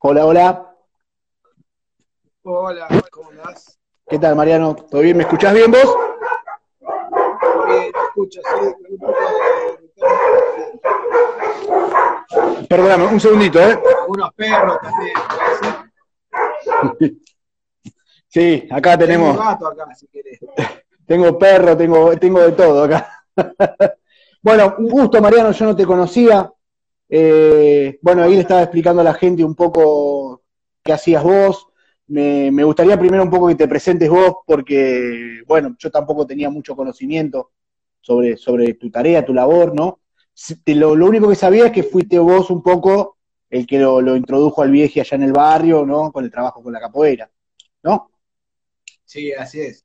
Hola, hola. Hola, ¿cómo andás? ¿Qué tal, Mariano? ¿Todo bien? ¿Me escuchás bien vos? Bien, te escucho, sí. Perdóname, un segundito, ¿eh? Unos perros también, ¿sí? Acá Tengo tenemos, un gato acá, si querés. tengo perro, tengo, tengo de todo acá. Bueno, un gusto, Mariano, yo no te conocía. Eh, bueno, ahí le estaba explicando a la gente un poco qué hacías vos. Me, me gustaría primero un poco que te presentes vos, porque, bueno, yo tampoco tenía mucho conocimiento sobre, sobre tu tarea, tu labor, ¿no? Lo, lo único que sabía es que fuiste vos un poco el que lo, lo introdujo al vieje allá en el barrio, ¿no? Con el trabajo con la capoeira, ¿no? Sí, así es.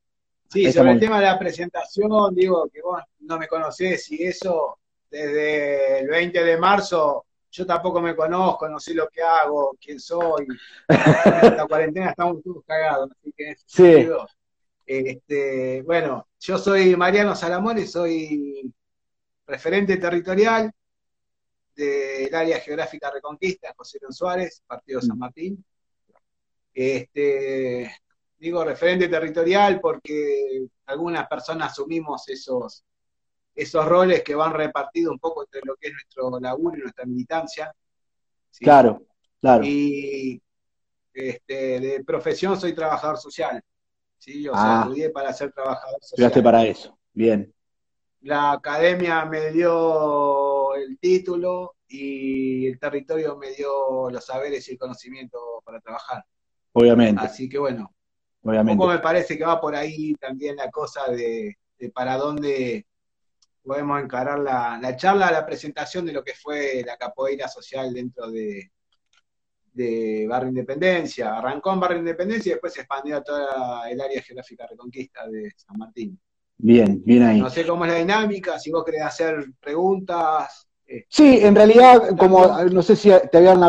Sí, Está sobre el tema de la presentación, digo que vos no me conocés y eso, desde el 20 de marzo, yo tampoco me conozco, no sé lo que hago, quién soy. En esta cuarentena estamos todos cagados, así que Sí. este, bueno, yo soy Mariano Salamores, soy referente territorial del área geográfica Reconquista, José León Suárez, Partido San Martín. Este, digo referente territorial porque algunas personas asumimos esos, esos roles que van repartidos un poco entre lo que es nuestro laburo y nuestra militancia. ¿sí? Claro, claro. Y este, de profesión soy trabajador social. ¿sí? O sea, Ah. estudié para ser trabajador Estudiaste social. para eso. Bien. La academia me dio el título y el territorio me dio los saberes y el conocimiento para trabajar. Obviamente, Así que bueno, un obviamente. poco me parece que va por ahí también la cosa de, de para dónde podemos encarar la, la charla, la presentación de lo que fue la capoeira social dentro de, de Barrio Independencia. Arrancó en Barrio Independencia y después se expandió a toda el área geográfica Reconquista de San Martín. Bien, bien ahí. No sé cómo es la dinámica, si vos querés hacer preguntas. eh, Sí, en realidad, como no sé si te habían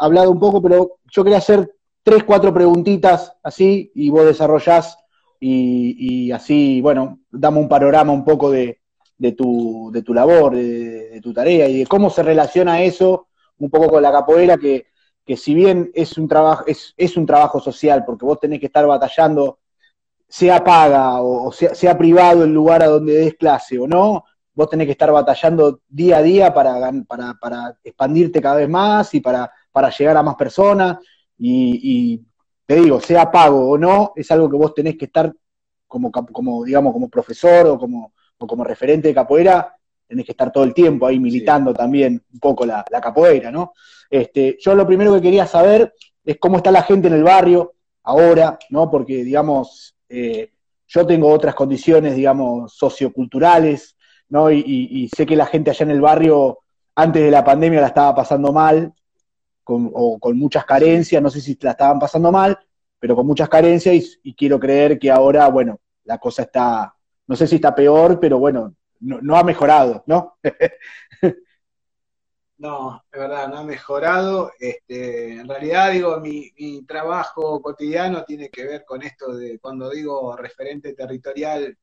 hablado un poco, pero yo quería hacer tres, cuatro preguntitas así y vos desarrollás y, y así, bueno, dame un panorama un poco de, de tu, de tu labor, de, tu tarea y de cómo se relaciona eso un poco con la capoeira, que, que si bien es un trabajo, es, es un trabajo social, porque vos tenés que estar batallando, sea paga o, sea, sea privado el lugar a donde des clase o no, vos tenés que estar batallando día a día para, para, para expandirte cada vez más y para, para llegar a más personas. Y, y te digo, sea pago o no, es algo que vos tenés que estar como, como digamos, como profesor o como, o como referente de capoeira, tenés que estar todo el tiempo ahí militando también un poco la, la capoeira, ¿no? Este, yo lo primero que quería saber es cómo está la gente en el barrio ahora, ¿no? Porque, digamos, eh, yo tengo otras condiciones, digamos, socioculturales, ¿no? Y, y- y sé que la gente allá en el barrio, antes de la pandemia, la estaba pasando mal, con, o con muchas carencias, no sé si la estaban pasando mal, pero con muchas carencias, y, y quiero creer que ahora, bueno, la cosa está, no sé si está peor, pero bueno, no, no ha mejorado, ¿no? No, es verdad, no ha mejorado. Este, en realidad, digo, mi, mi trabajo cotidiano tiene que ver con esto de cuando digo referente territorial.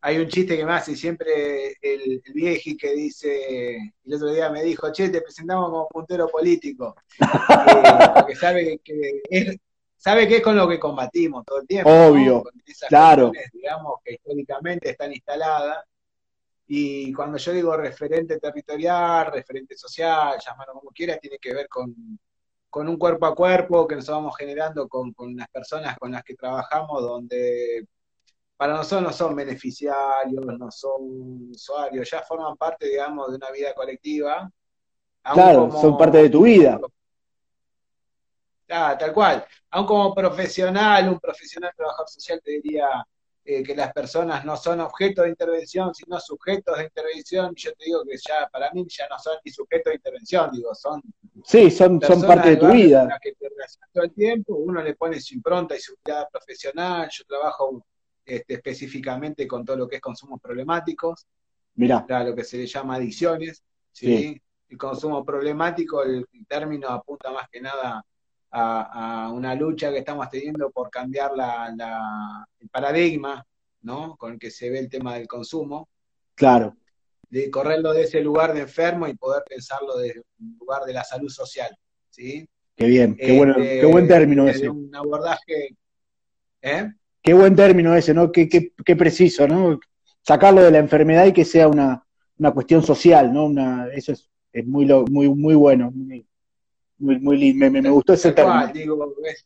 Hay un chiste que me hace siempre el, el vieji que dice, el otro día me dijo, che, te presentamos como puntero político, Eh, porque sabe que es, sabe que es con lo que combatimos todo el tiempo. ¿no? Obvio, Con esas claro. cuestiones, digamos, que históricamente están instaladas. Y cuando yo digo referente territorial, referente social, llamarlo como quiera, tiene que ver con, con un cuerpo a cuerpo que nos vamos generando con, con las personas con las que trabajamos, donde para nosotros no son beneficiarios, no son usuarios, ya forman parte, digamos, de una vida colectiva. Claro, como- son parte de tu vida. Ah, tal cual. Aún como profesional, un profesional trabajador social te diría eh, que las personas no son objeto de intervención, sino sujetos de intervención. Yo te digo que ya, para mí, ya no son ni sujetos de intervención, digo, son Sí, son, son parte de tu con vida. las que te todo el tiempo, uno le pone su impronta y su mirada profesional, yo trabajo este, específicamente con todo lo que es consumos problemáticos, Mirá, lo que se le llama adicciones, ¿sí? Sí. El consumo problemático, el, el término apunta más que nada a, a una lucha que estamos teniendo por cambiar la, la- el paradigma, ¿no? Con el que se ve el tema del consumo, claro, de correrlo de ese lugar de enfermo y poder pensarlo desde un lugar de la salud social, ¿sí? Qué bien, qué, bueno, qué buen Este, término desde ese. Un abordaje. ¿eh? Qué buen término ese, ¿no? Qué, qué, qué preciso, ¿no? Sacarlo de la enfermedad y que sea una, una cuestión social, ¿no? Una, eso es, es muy, lo- muy, muy bueno. Muy, muy, muy lindo. Me, me- me gustó ese término. cual, digo, es,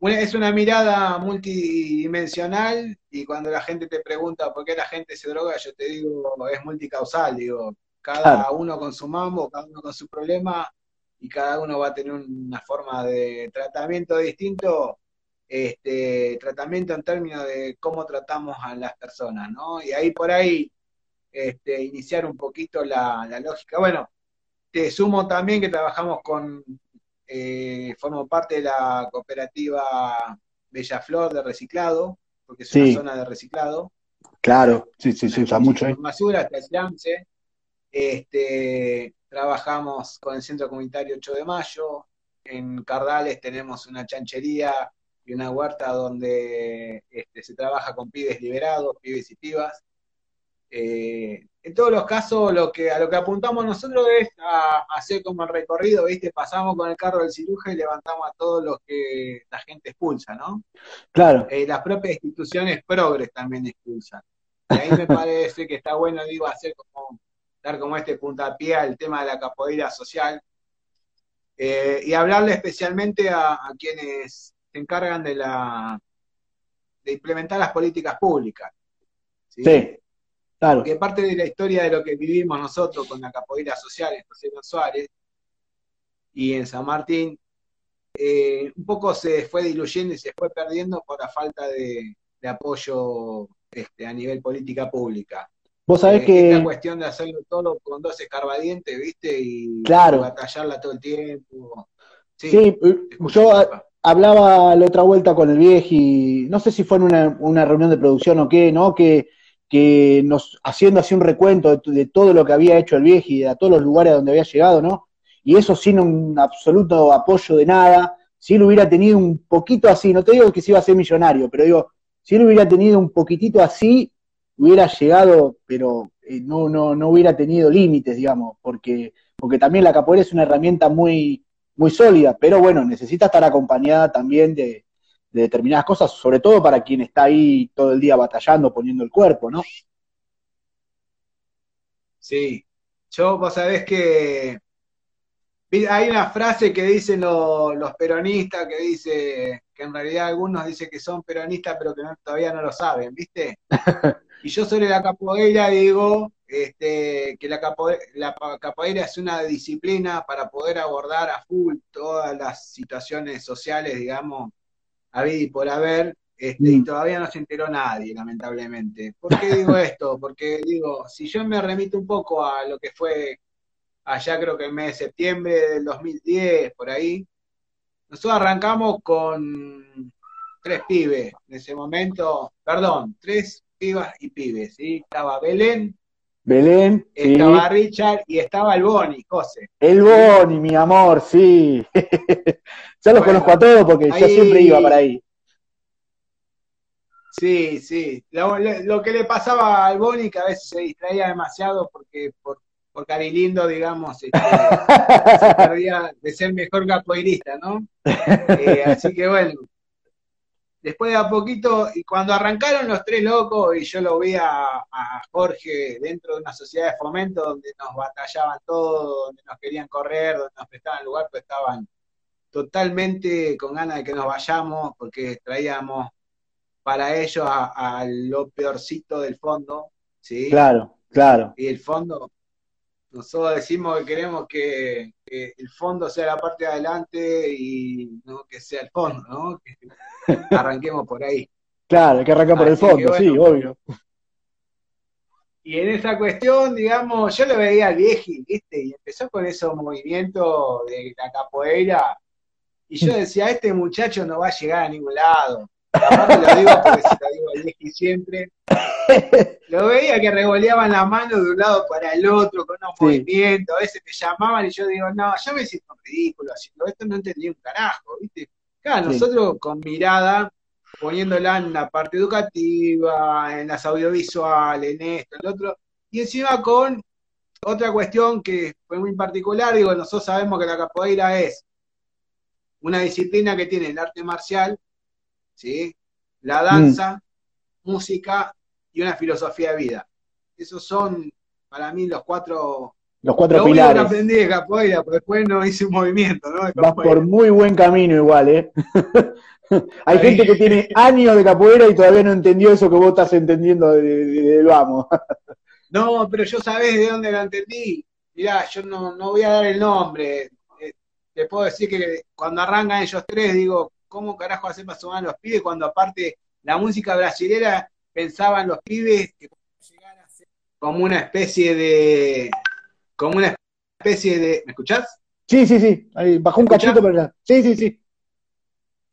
una, es una mirada multidimensional y cuando la gente te pregunta por qué la gente se droga, yo te digo, es multicausal, digo, cada Claro. uno con su mambo, cada uno con su problema y cada uno va a tener una forma de tratamiento distinto, este, tratamiento en términos de cómo tratamos a las personas, ¿no? Y ahí por ahí, este, iniciar un poquito la, la lógica. Bueno, te sumo también que trabajamos con, eh, formo parte de la cooperativa Bella Flor de reciclado, porque es Sí. una zona de reciclado. Claro, sí, sí, se usa mucho ahí. basura hasta el Yamse. Este, trabajamos con el Centro Comunitario 8 de Mayo. En Cardales tenemos una chanchería y una huerta donde este, se trabaja con pibes liberados, pibes y pibas. Eh, en todos los casos, lo que, a lo que apuntamos nosotros es a, a hacer como el recorrido, ¿viste? Pasamos con el carro del cirujano y levantamos a todos los que la gente expulsa, ¿no? Claro, Eh, las propias instituciones progres también expulsan. Y ahí me parece que está bueno, digo, hacer como, dar como este puntapié al tema de la capoeira social eh, y hablarle especialmente a, a quienes se encargan de la de implementar las políticas públicas. ¿sí? sí, claro. Porque parte de la historia de lo que vivimos nosotros con la capoeira social en José Suárez y en San Martín, eh, un poco se fue diluyendo y se fue perdiendo por la falta de, de apoyo este, a nivel política pública. Vos sabés Eh, que. Esta cuestión de hacerlo todo con dos escarbadientes, ¿viste? Y, Claro. y batallarla todo el tiempo. Sí, yo hablaba la otra vuelta con el vieji, no sé si fue en una, una reunión de producción o qué, ¿no? Que, que nos, haciendo así un recuento de, de todo lo que había hecho el vieji, de a todos los lugares donde había llegado, ¿no? Y eso sin un absoluto apoyo de nada, si él hubiera tenido un poquito así, no te digo que se iba a ser millonario, pero digo, si él hubiera tenido un poquitito así, hubiera llegado, pero eh, no, no, no hubiera tenido límites, digamos, porque, porque también la capoeira es una herramienta muy, muy sólida, pero bueno, necesita estar acompañada también de, de determinadas cosas, sobre todo para quien está ahí todo el día batallando, poniendo el cuerpo, ¿no? Sí, yo vos sabés que hay una frase que dicen lo- los peronistas que dice que en realidad algunos dicen que son peronistas pero que no- todavía no lo saben, ¿viste? Y yo sobre la capoeira digo este, que la, capoe- la capoeira es una disciplina para poder abordar a full todas las situaciones sociales, digamos, habido y por haber, este, y Mm. todavía no se enteró nadie, lamentablemente. ¿Por qué digo esto? Porque digo, si yo me remito un poco a lo que fue allá creo que el mes de septiembre del 2010, por ahí, nosotros arrancamos con tres pibes en ese momento, perdón, tres pibas y pibes, ¿sí? Estaba Belén, Belén, sí. estaba Richard y estaba el Boni, José. El Boni, mi amor, sí. ya los Bueno, conozco a todos porque yo siempre iba para ahí. Sí, sí. Lo que le pasaba al Boni que a veces se distraía demasiado porque por, por Carilindo, digamos, este, se perdía de ser mejor capoeirista, ¿no? Eh, así que bueno, después de a poquito, y cuando arrancaron los tres locos, y yo lo vi a, a Jorge dentro de una sociedad de fomento donde nos batallaban todos, donde nos querían correr, donde nos prestaban lugar, pues estaban totalmente con ganas de que nos vayamos, porque traíamos para ellos a, a lo peorcito del fondo, ¿sí? Claro, claro. Y el fondo, nosotros decimos que queremos que, que el fondo sea la parte de adelante y no que sea el fondo, ¿no? Que arranquemos por ahí. Claro, hay que arrancar por el Así fondo, sí, obvio. Y en esa cuestión, digamos, yo lo veía al vieji, ¿viste? Y empezó con esos movimientos de la capoeira. Y yo decía, este muchacho no va a llegar a ningún lado. Aparte lo digo porque se lo digo al vieji siempre. Lo veía que revoleaban la mano de un lado para el otro con unos Sí. movimientos. A veces me llamaban y yo digo, no, yo me siento ridículo haciendo esto, no entendí un carajo, ¿viste? Claro, Sí. nosotros con mirada, poniéndola en la parte educativa, en las audiovisuales, en esto, en lo otro, y encima con otra cuestión que fue muy particular, digo, nosotros sabemos que la capoeira es una disciplina que tiene el arte marcial, ¿sí? la danza, música y una filosofía de vida. Esos son para mí los cuatro los cuatro lo pilares. que aprendí de capoeira, pero después no hice un movimiento, ¿no? Vas por muy buen camino igual, ¿eh? Hay gente que tiene años de capoeira y todavía no entendió eso que vos estás entendiendo del vamos. no, pero yo sabés de dónde lo entendí. Mirá, yo no, no voy a dar el nombre. Eh, te puedo decir que cuando arrancan ellos tres, digo, ¿cómo carajo hacen para sumar los pibes cuando aparte la música brasilera pensaban los pibes que llegar a ser como una especie de como una especie de. ¿Me escuchás? Sí, sí, sí. Ahí bajó un cachito para allá. Sí, sí, sí.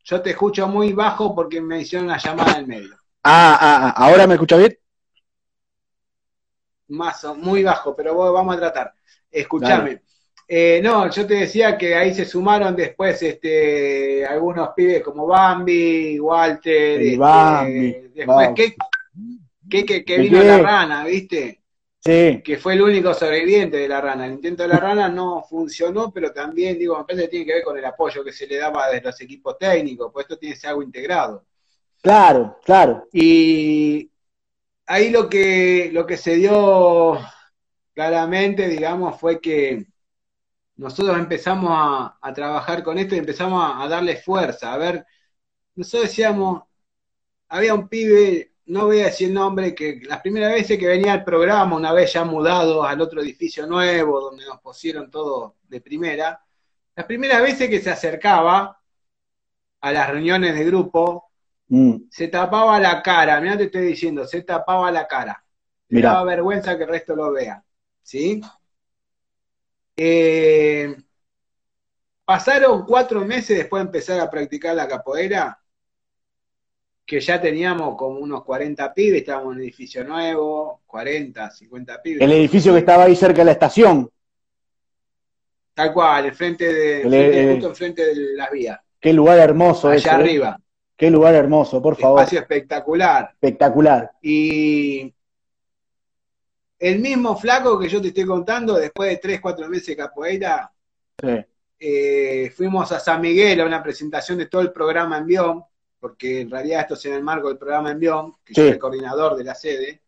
Yo te escucho muy bajo porque me hicieron una llamada en medio. Ah, ah, ah. ¿ahora me escucha bien? Más, muy bajo, pero vamos a tratar. Escúchame. Eh, no, yo te decía que ahí se sumaron después este, algunos pibes como Bambi, Walter, este, Bambi, después que, que, que, vino la rana, ¿viste? Sí. que fue el único sobreviviente de la rana. El intento de la rana no funcionó, pero también, digo, me parece que tiene que ver con el apoyo que se le daba de los equipos técnicos, pues esto tiene que ser algo integrado. Claro, claro. Y ahí lo que, lo que se dio claramente, digamos, fue que nosotros empezamos a, trabajar con esto y empezamos a, a darle fuerza. A ver, nosotros decíamos, había un pibe no voy a decir el nombre, que las primeras veces que venía al programa, una vez ya mudado al otro edificio nuevo, donde nos pusieron todo de primera, las primeras veces que se acercaba a las reuniones de grupo, mm. se tapaba la cara, mira te estoy diciendo, se tapaba la cara. Me daba vergüenza que el resto lo vea. ¿Sí? Eh, pasaron cuatro meses después de empezar a practicar la capoeira que ya teníamos como unos 40 pibes, estábamos en un edificio nuevo, 40, 50 pibes. El edificio que estaba ahí cerca de la estación. Tal cual, el frente de, justo enfrente de las vías. Qué lugar hermoso Allá ¿eh? arriba. Qué lugar hermoso, por favor. Espacio espectacular. Espectacular. Y el mismo flaco que yo te estoy contando, después de 3, 4 meses de capoeira, eh, fuimos a San Miguel a una presentación de todo el programa en Bion porque en realidad esto es en el marco del programa Envión, que soy el coordinador de la sede.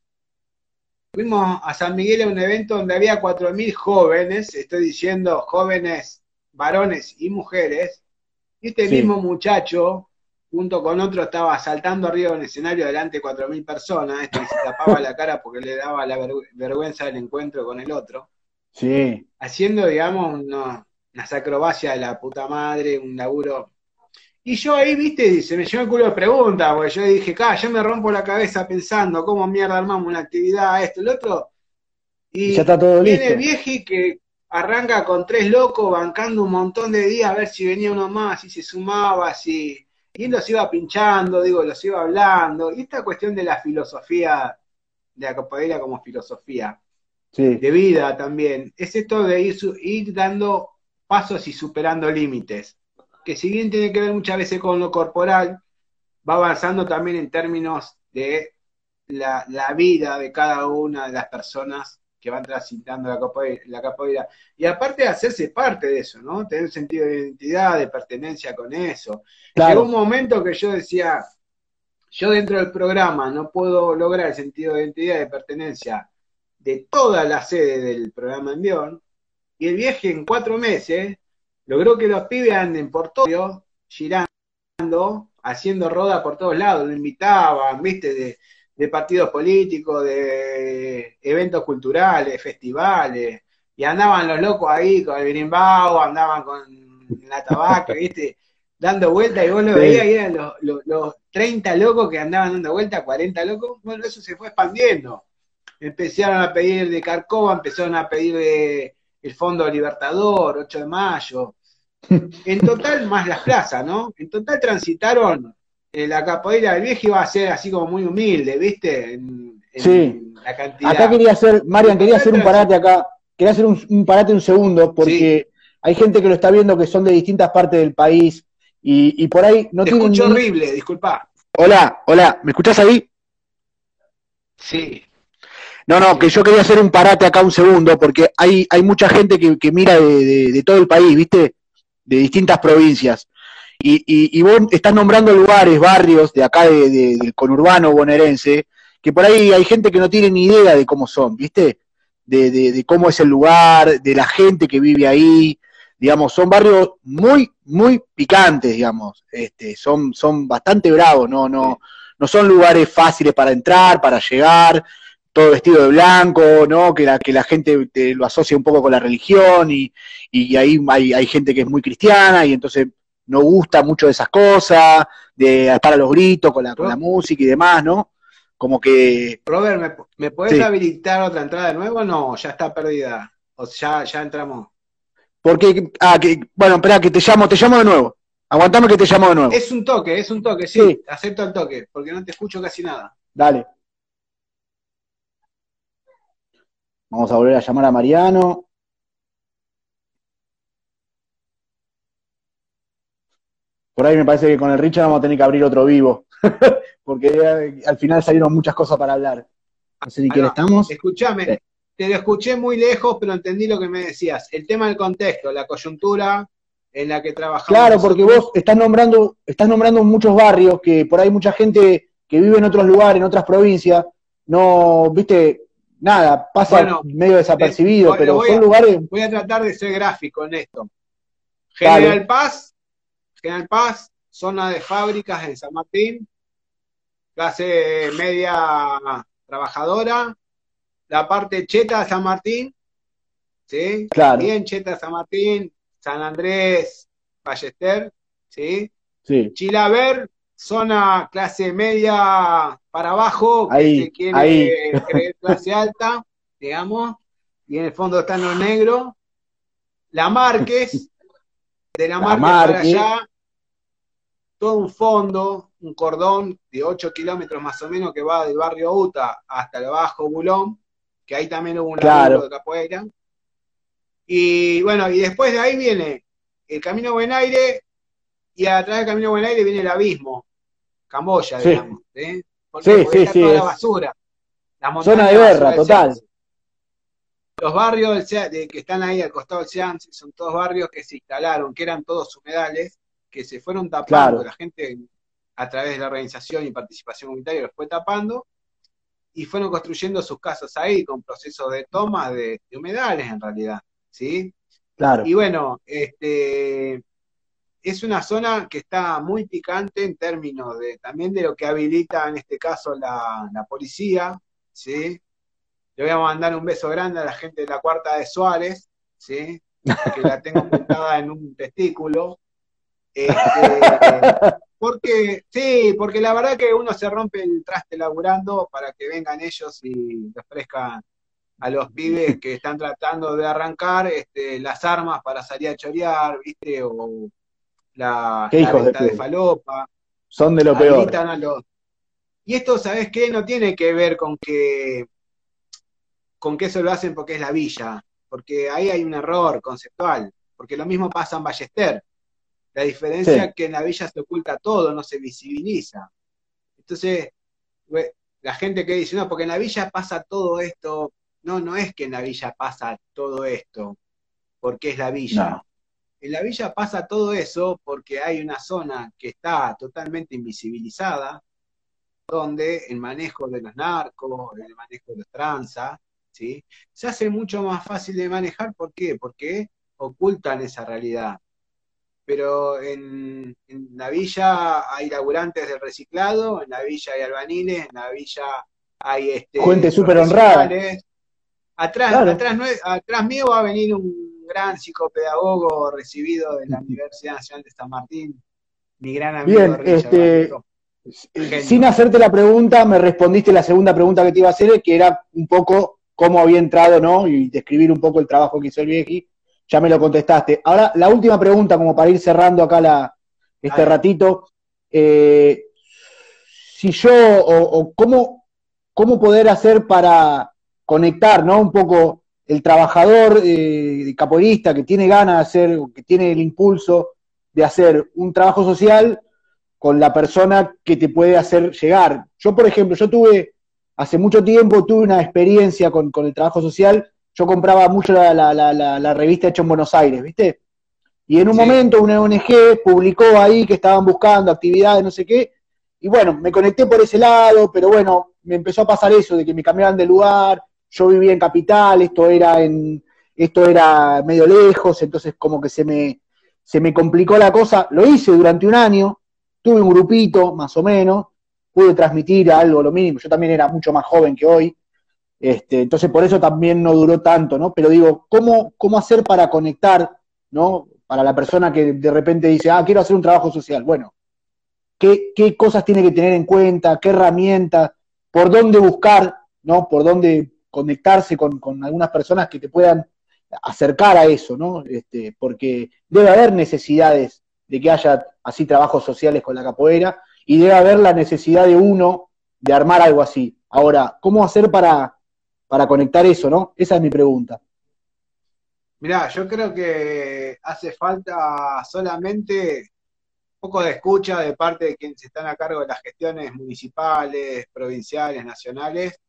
Fuimos a San Miguel a un evento donde había 4.000 jóvenes, estoy diciendo jóvenes, varones y mujeres, y este mismo muchacho, junto con otro, estaba saltando arriba de un escenario delante de 4.000 personas, este se tapaba la cara porque le daba la vergüenza del encuentro con el otro. Sí. Haciendo, digamos, unas acrobacias de la puta madre, un laburo y yo ahí, viste, se me llenó el culo de preguntas, porque yo dije, ca, yo me rompo la cabeza pensando cómo mierda armamos una actividad, esto, el otro. Y ya está todo viene el vieji que arranca con tres locos bancando un montón de días a ver si venía uno más, si se sumaba, si. Y él los iba pinchando, digo, los iba hablando. Y esta cuestión de la filosofía, de la capoeira como filosofía, de vida también, es esto de ir, ir dando pasos y superando límites que si bien tiene que ver muchas veces con lo corporal, va avanzando también en términos de la, vida de cada una de las personas que van transitando la capoeira, Y aparte de hacerse parte de eso, ¿no? Tener un sentido de identidad, de pertenencia con eso. Llegó un momento que yo decía, yo dentro del programa no puedo lograr el sentido de identidad, de pertenencia de toda la sede del programa Envión, y el viaje en cuatro meses logró que los pibes anden por todo, girando, haciendo roda por todos lados, lo invitaban, viste, de, partidos políticos, de eventos culturales, festivales, y andaban los locos ahí con el birimbao, andaban con la tabaca, viste, dando vueltas, y vos lo veías, y eran los, los, 30 locos que andaban dando vueltas, 40 locos, bueno, eso se fue expandiendo. Empezaron a pedir de Carcova, empezaron a pedir de el Fondo Libertador, 8 de mayo. En total, más las plazas, ¿no? En total transitaron, la capoeira del viejo iba a ser así como muy humilde, ¿viste? En, sí. La cantidad. Acá quería hacer, Marian, quería hacer un parate acá, quería hacer un, parate un segundo, porque hay gente que lo está viendo que son de distintas partes del país y, por ahí no Te escucho horrible, disculpa. Hola, hola, ¿me escuchás ahí? Sí. No, no, que yo quería hacer un parate acá un segundo, porque hay, hay mucha gente que, mira de, todo el país, ¿viste? De distintas provincias. Y, vos estás nombrando lugares, barrios de acá del conurbano bonaerense, que por ahí hay gente que no tiene ni idea de cómo son, ¿viste? De, cómo es el lugar, de la gente que vive ahí, digamos, son barrios muy, muy picantes, digamos, este, son, son bastante bravos, no, no, no son lugares fáciles para entrar, para llegar, todo vestido de blanco, ¿no? Que la, que la gente lo asocia un poco con la religión y, y ahí hay, hay gente que es muy cristiana y entonces no gusta mucho de esas cosas, de estar a los gritos con la, con la música y demás, ¿no? Como que... Robert, ¿me, me puedes habilitar otra entrada de nuevo? No, ya está perdida. O ya, ya entramos. Porque, ah, que, bueno, espera, que te llamo, te llamo de nuevo. Aguantame que te llamo de nuevo. Es un toque, es un toque, sí. Acepto el toque, porque no te escucho casi nada. Dale. Vamos a volver a llamar a Mariano. Por ahí me parece que con el Richard vamos a tener que abrir otro vivo, porque al final salieron muchas cosas para hablar. No sé ni qué estamos. Escúchame, te lo escuché muy lejos, pero entendí lo que me decías. El tema del contexto, la coyuntura en la que trabajamos. Claro, porque vos estás nombrando, estás nombrando muchos barrios que por ahí mucha gente que vive en otros lugares, en otras provincias, no, viste, nada, pasa medio desapercibido, pero son lugares. Voy a tratar de ser gráfico en esto. General Paz, General Paz, zona de fábricas en San Martín, clase media trabajadora, la parte cheta de San Martín, ¿sí? Claro. Bien cheta de San Martín, San Andrés, Ballester, ¿sí? Sí. Chilaver, zona clase media para abajo, que quiere clase alta, digamos, y en el fondo están los negros. La Márquez, de la, la Márquez para allá, todo un fondo, un cordón de 8 kilómetros más o menos que va del barrio Uta hasta el Bajo Bulón, que ahí también hubo un claro. de capoeira. Y bueno, y después de ahí viene el Camino Buen Aire, y atrás del Camino Buen Aire viene el abismo, Camboya, digamos. ¿eh? Porque, sí, sí, toda la basura. Zona de guerra, total. Los barrios que están ahí al costado del Seance son todos barrios que se instalaron, que eran todos humedales, que se fueron tapando, la gente a través de la organización y participación comunitaria los fue tapando, y fueron construyendo sus casas ahí con procesos de toma de, humedales en realidad, ¿sí? Claro. Y bueno, este es una zona que está muy picante en términos de también de lo que habilita en este caso la, la policía, ¿sí? Le voy a mandar un beso grande a la gente de la cuarta de Suárez, ¿sí? Que la tengo montada en un testículo, este, porque, sí, porque la verdad que uno se rompe el traste laburando para que vengan ellos y les ofrezcan a los pibes que están tratando de arrancar este, las armas para salir a chorear, ¿viste? O la, la de, falopa. Son de lo peor. Y esto, ¿sabes qué? No tiene que ver con que con que eso lo hacen porque es la villa, porque ahí hay un error conceptual, porque lo mismo pasa en Ballester. La diferencia es que en la villa se oculta todo, no se visibiliza. Entonces, la gente que dice, no, porque en la villa pasa todo esto, no, no es que en la villa pasa todo esto, porque es la villa. En la villa pasa todo eso porque hay una zona que está totalmente invisibilizada, donde el manejo de los narcos, el manejo de los tranzas, ¿sí? se hace mucho más fácil de manejar. ¿Por qué? Porque ocultan esa realidad pero en, la villa hay laburantes del reciclado, en la villa hay albaniles, en la villa hay este, gente súper honrada. Atrás, atrás, atrás mío va a venir un gran psicopedagogo recibido de la Universidad Nacional de San Martín, mi gran amigo. Bien, este, sin hacerte la pregunta, me respondiste la segunda pregunta que te iba a hacer, que era un poco cómo había entrado, ¿no? Y describir un poco el trabajo que hizo el vieji ya me lo contestaste. Ahora, la última pregunta, como para ir cerrando acá la, este ratito. Eh, si yo, o, cómo, cómo, poder hacer para conectar, ¿no? Un poco el trabajador eh, capoeirista que tiene ganas de hacer, que tiene el impulso de hacer un trabajo social con la persona que te puede hacer llegar. Yo, por ejemplo, yo tuve, hace mucho tiempo, tuve una experiencia con, con el trabajo social yo compraba mucho la, revista hecha en Buenos Aires, ¿viste? Y en un momento una ONG publicó ahí que estaban buscando actividades, no sé qué, y bueno, me conecté por ese lado, pero bueno, me empezó a pasar eso, de que me cambiaban de lugar, yo vivía en Capital, esto era en, esto era medio lejos, entonces como que se me, se me complicó la cosa, lo hice durante un año, tuve un grupito, más o menos, pude transmitir algo, lo mínimo, yo también era mucho más joven que hoy, este, entonces por eso también no duró tanto, ¿no? Pero digo, ¿cómo, cómo hacer para conectar, ¿no? Para la persona que de repente dice, ah, quiero hacer un trabajo social. Bueno, ¿qué, qué cosas tiene que tener en cuenta? ¿Qué herramientas? ¿Por dónde buscar, ¿no? ¿Por dónde conectarse con, con algunas personas que te puedan acercar a eso, ¿no? Este, porque debe haber necesidades de que haya así trabajos sociales con la capoeira y debe haber la necesidad de uno de armar algo así. Ahora, ¿cómo hacer para, para conectar eso, no? Esa es mi pregunta. Mirá, yo creo que hace falta solamente un poco de escucha de parte de quienes están a cargo de las gestiones municipales, provinciales, nacionales,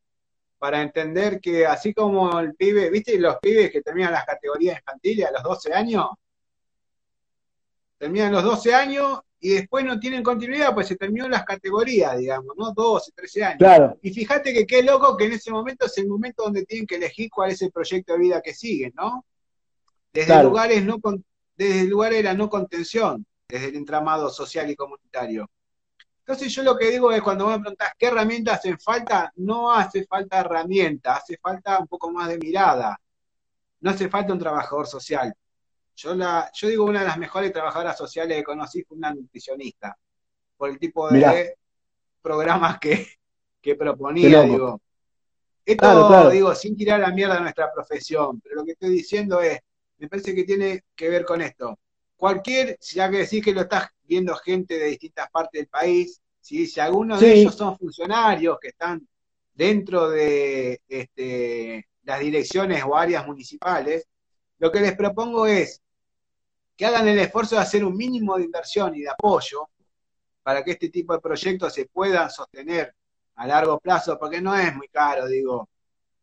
para entender que así como el pibe, ¿viste los pibes que terminan las categorías infantiles a los 12 años? Terminan los 12 años y después no tienen continuidad, pues se terminó las categorías, digamos, ¿no? 12, 13 años. Claro. Y fíjate que qué loco que en ese momento es el momento donde tienen que elegir cuál es el proyecto de vida que siguen, ¿no? Desde lugares no desde lugares de la no contención, desde el entramado social y comunitario. Entonces yo lo que digo es cuando me preguntas qué herramientas hacen falta, no hace falta herramientas, hace falta un poco más de mirada. No hace falta un trabajador social. Yo la, yo digo una de las mejores trabajadoras sociales que conocí fue una nutricionista, por el tipo de programas que, que proponía, digo. Esto, digo, sin tirar la mierda a nuestra profesión, pero lo que estoy diciendo es, me parece que tiene que ver con esto. Cualquier, ya que decís que lo estás viendo gente de distintas partes del país, si algunos de ellos son funcionarios que están dentro de este, las direcciones o áreas municipales, lo que les propongo es que hagan el esfuerzo de hacer un mínimo de inversión y de apoyo para que este tipo de proyectos se puedan sostener a largo plazo, porque no es muy caro, digo,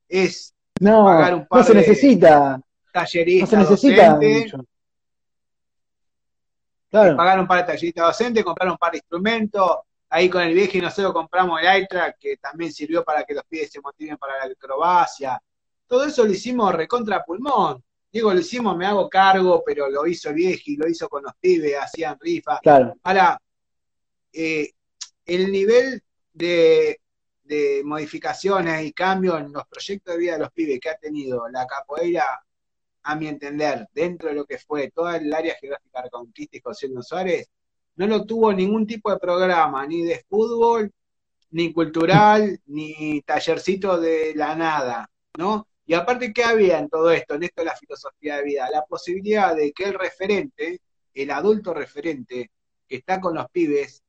es pagar un par no se necesita talleristas no se necesita Pagar un par de talleristas docentes, comprar un par de instrumentos. Ahí con el viejo y nosotros compramos el iTrack, que también sirvió para que los pies se motiven para la acrobacia. Todo eso lo hicimos recontra pulmón. Digo, lo hicimos, me hago cargo, pero lo hizo el viejo y lo hizo con los pibes, hacían rifa. Claro. Ahora, eh, el nivel de, de modificaciones y cambios en los proyectos de vida de los pibes que ha tenido la capoeira a mi entender, dentro de lo que fue toda el área geográfica reconquista y José Suárez, no lo tuvo ningún tipo de programa, ni de fútbol, ni cultural, ni tallercito de la nada, ¿no? Y aparte, ¿qué había en todo esto, en esto la filosofía de vida? La posibilidad de que el referente, el adulto referente, que está con los pibes,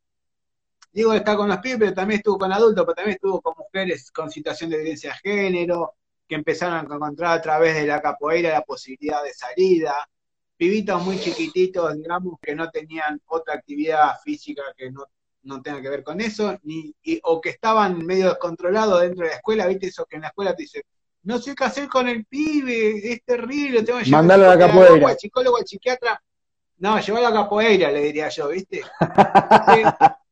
digo está con los pibes, pero también estuvo con adultos, pero también estuvo con mujeres con situación de violencia de género, que empezaron a encontrar a través de la capoeira la posibilidad de salida, pibitos muy chiquititos, digamos, que no tenían otra actividad física que no, tenga que ver con eso, ni, o que estaban medio descontrolados dentro de la escuela, ¿viste? Eso que en la escuela te dicen, no sé qué hacer con el pibe, es terrible, tengo que llevar a la capoeira. Al psicólogo, al psiquiatra. No, llevar a la capoeira, le diría yo, ¿viste?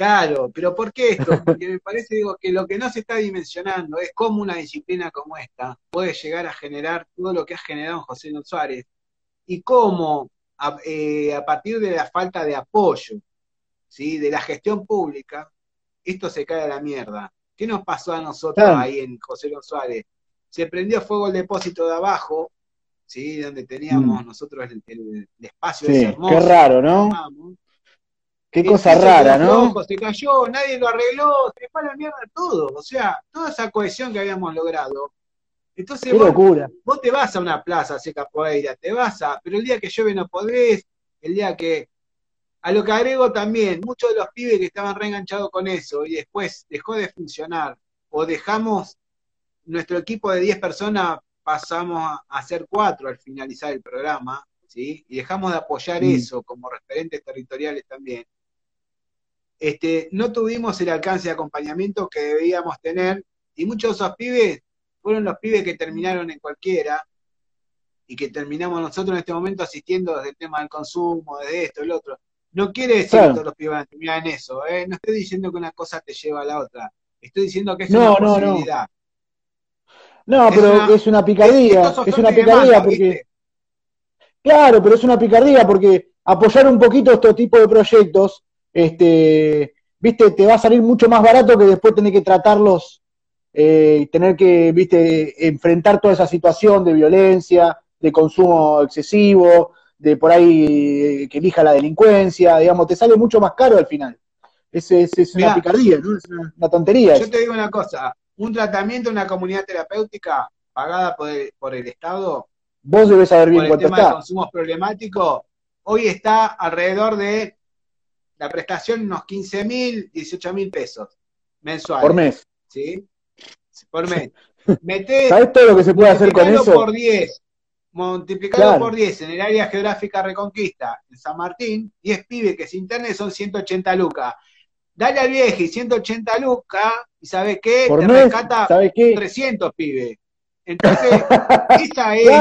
Claro, pero ¿por qué esto? Porque me parece digo, que lo que no se está dimensionando es cómo una disciplina como esta puede llegar a generar todo lo que ha generado José Luis Suárez y cómo eh, a, partir de la falta de apoyo ¿sí? de la gestión pública, esto se cae a la mierda. ¿Qué nos pasó a nosotros ahí en José Luis Suárez? Se prendió fuego el depósito de abajo, ¿sí? donde teníamos mm. nosotros el, espacio sí, hermoso. Qué raro, ¿no? Qué cosa rara, ¿no? se cayó, nadie lo arregló, se fue a la mierda todo. O sea, toda esa cohesión que habíamos logrado. Entonces, Qué vos, locura. vos te vas a una plaza a hacer capoeira, te vas a, pero el día que llueve no podés, el día que. A lo que agrego también, muchos de los pibes que estaban reenganchados con eso y después dejó de funcionar, o dejamos nuestro equipo de 10 personas, pasamos a, ser 4 al finalizar el programa, ¿sí? Y dejamos de apoyar mm. eso como referentes territoriales también este, no tuvimos el alcance de acompañamiento que debíamos tener, y muchos de esos pibes fueron los pibes que terminaron en cualquiera, y que terminamos nosotros en este momento asistiendo desde el tema del consumo, desde esto, el otro. No quiere decir que todos los pibes van a terminar en eso, ¿eh? No estoy diciendo que una cosa te lleva a la otra. Estoy diciendo que es una posibilidad. No, pero es una picardía. Es, una picardía porque. Claro, pero es una picardía porque apoyar un poquito estos tipos de proyectos, este, viste, te va a salir mucho más barato que después tener que tratarlos, eh, tener que, viste, enfrentar toda esa situación de violencia, de consumo excesivo, de por ahí eh, que elija la delincuencia, digamos, te sale mucho más caro al final. Es, es, una picardía, ¿no? Es una, tontería. Yo te digo una cosa, un tratamiento en una comunidad terapéutica pagada por el, por el Estado, vos debes saber bien por el tema de consumos problemáticos, hoy está alrededor de la prestación unos 15 mil, 18 mil pesos mensuales. Por mes. ¿Sí? Por mes. ¿Sabes todo lo que se puede hacer con eso? por 10 multiplicado por 10 en el área geográfica Reconquista, en San Martín, 10 pibes que se internen son 180 lucas. Dale al viejo y 180 lucas, y ¿sabe qué? Por Te rescata 300 pibes. Entonces, esa es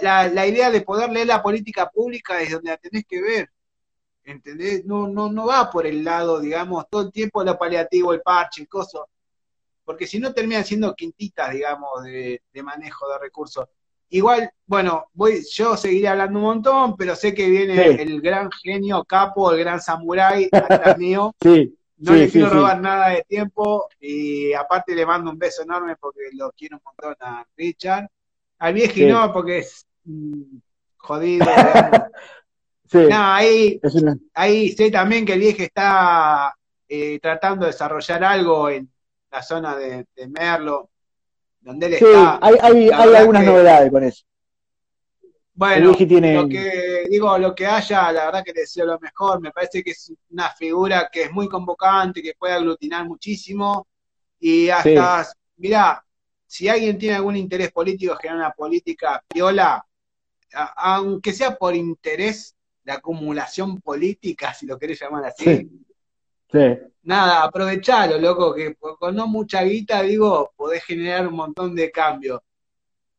la, idea de poder leer la política pública desde donde la tenés que ver. ¿Entendés? No, no, no va por el lado, digamos, todo el tiempo lo paliativo, el parche, el coso. Porque si no terminan siendo quintitas, digamos, de manejo de recursos. Igual, bueno, voy, yo seguiré hablando un montón, pero sé que viene el gran genio capo, el gran samurái atrás mío. Sí. No le quiero robar nada de tiempo y aparte le mando un beso enorme porque lo quiero un montón a Richard. Al viejo no, porque es mm, jodido. no, ahí, ahí sé también que el viejo está eh, tratando de desarrollar algo en la zona de Merlo donde sí, Hay, hay, hay algunas novedades con eso. Bueno, lo que digo, lo que haya, la verdad que le deseo lo mejor. Me parece que es una figura que es muy convocante, que puede aglutinar muchísimo. Y hasta, mirá, si alguien tiene algún interés político, generar una política piola, aunque sea por interés de acumulación política, si lo querés llamar así, Nada, aprovechalo, loco, que con no mucha guita, digo, podés generar un montón de cambios.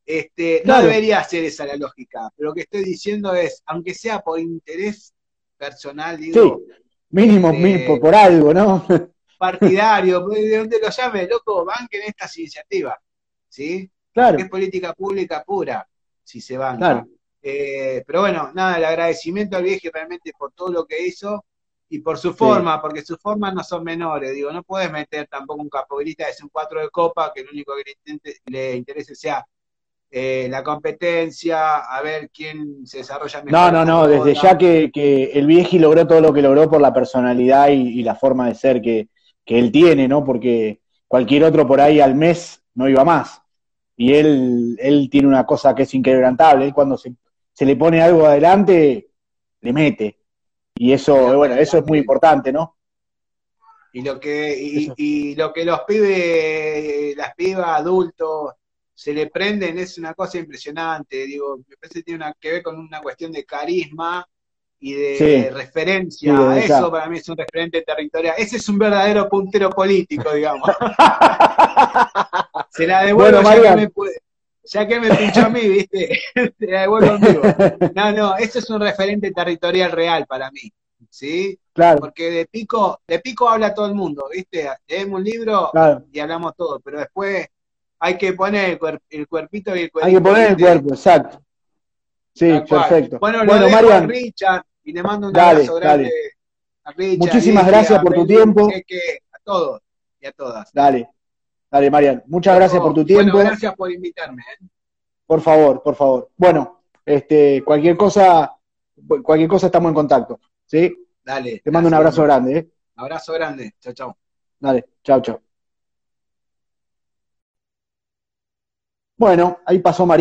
Este, no debería ser esa la lógica, pero lo que estoy diciendo es, aunque sea por interés personal, digo. Sí, mínimo, este, mínimo por algo, ¿no? Partidario, de donde lo llame, loco, banquen estas iniciativas, ¿sí? Claro. es política pública pura, si se van. Eh, pero bueno, nada, el agradecimiento al viejo realmente por todo lo que hizo y por su forma, porque sus formas no son menores. Digo, no puedes meter tampoco un capoeirista es un cuatro de copa que lo único que le, interese sea eh, la competencia, a ver quién se desarrolla mejor. No, no, no, desde ya que, el Vieji logró todo lo que logró por la personalidad y, la forma de ser que, él tiene, ¿no? Porque cualquier otro por ahí al mes no iba más. Y él, él tiene una cosa que es inquebrantable, él cuando se, se le pone algo adelante, le mete. Y eso, bueno, eso es muy importante, ¿no? Y lo que, y, lo que los pibes, las pibas, adultos, se le prenden es una cosa impresionante. Digo, me parece que tiene que ver con una cuestión de carisma y de referencia. Eso para mí es un referente territorial. Ese es un verdadero puntero político, digamos. se la devuelvo ya, que me puede, ya que me pinchó a mí, ¿viste? se la devuelvo vivo. No, no, eso es un referente territorial real para mí. ¿sí? Claro. Porque de pico, de pico habla todo el mundo, ¿viste? Leemos un libro y hablamos todo, pero después hay que poner el, cuerpito y el cuerpo. Hay que poner el cuerpo, exacto. Sí, perfecto. Bueno, bueno Marian, a Richard y le mando un abrazo grande a Richard. Muchísimas gracias por tu tiempo. a todos y a todas. Dale, dale, Marian. Muchas gracias por tu tiempo. Bueno, gracias por invitarme. ¿eh? Por favor, por favor. Bueno, este, cualquier cosa, cualquier cosa estamos en contacto. ¿Sí? Dale. Te mando un abrazo grande, ¿eh? Abrazo grande. Chao, chao. Dale, chao, chao. Bueno, ahí pasó María.